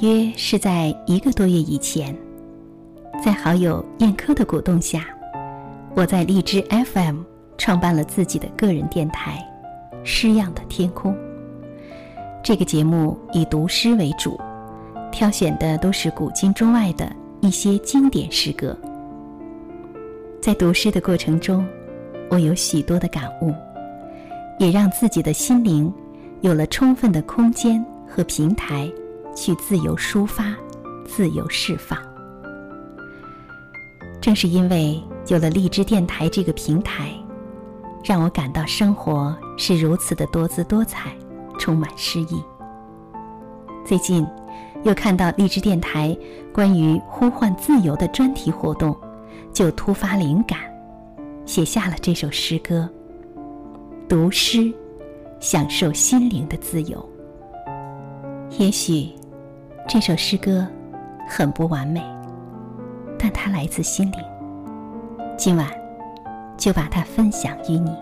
约是在一个多月以前，在好友燕科的鼓动下，我在荔枝 FM 创办了自己的个人电台《诗样的天空》。这个节目以读诗为主，挑选的都是古今中外的一些经典诗歌。在读诗的过程中，我有许多的感悟，也让自己的心灵有了充分的空间和平台，去自由抒发、自由释放。正是因为有了荔枝电台这个平台，让我感到生活是如此的多姿多彩。充满诗意。最近，又看到荔枝电台关于呼唤自由的专题活动，就突发灵感，写下了这首诗歌。读诗，享受心灵的自由。也许，这首诗歌很不完美，但它来自心灵。今晚，就把它分享与你。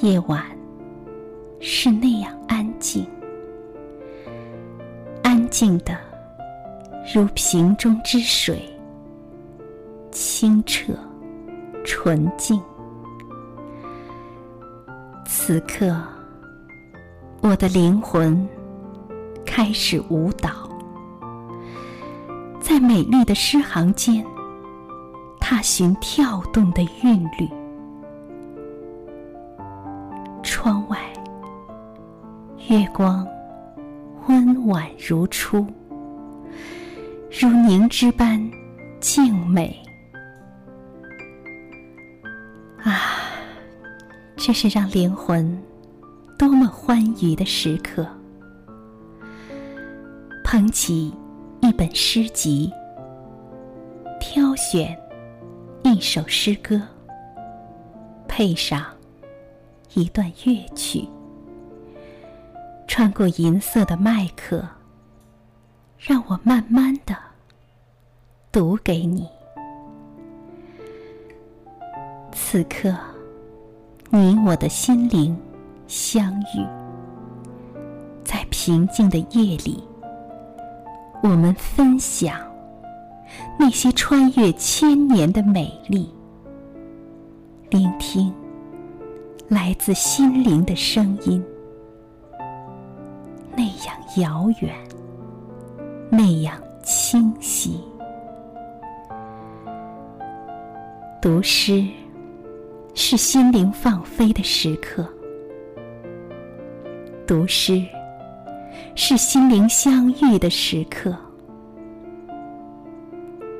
夜晚是那样安静，静的如瓶中之水，清澈纯净。此刻，我的灵魂开始舞蹈，在美丽的诗行间，踏寻跳动的韵律。窗外，月光温婉如初，如凝脂般静美。啊，这是让灵魂多么欢愉的时刻！捧起一本诗集，挑选一首诗歌，配上。一段乐曲，穿过银色的麦克，让我慢慢的读给你。此刻，你我的心灵相遇，在平静的夜里，我们分享那些穿越千年的美丽，聆听。来自心灵的声音，遥远，那样清晰。读诗是心灵放飞的时刻，读诗是心灵相遇的时刻，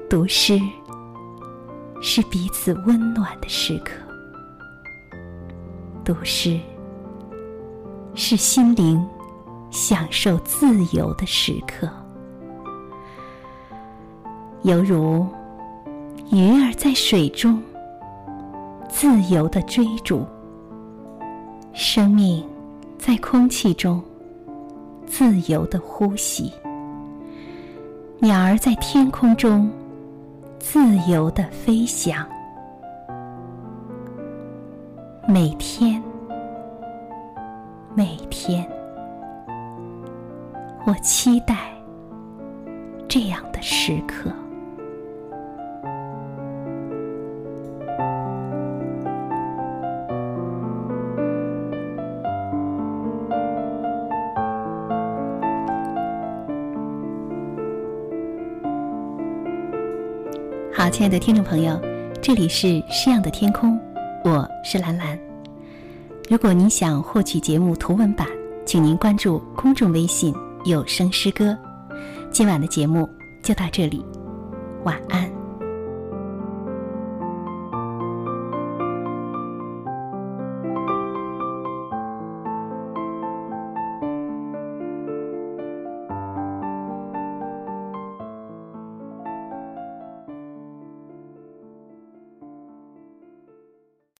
读诗是彼此温暖的时刻。读诗是心灵享受自由的时刻，犹如鱼儿在水中自由的追逐，生命在空气中自由的呼吸，鸟儿在天空中自由的飞翔。每天，每天，期待这样的时刻。好，亲爱的听众朋友，这里是诗样的天空。我是兰兰。如果您想获取节目图文版，请您关注公众微信“有声诗歌”。今晚的节目就到这里，晚安。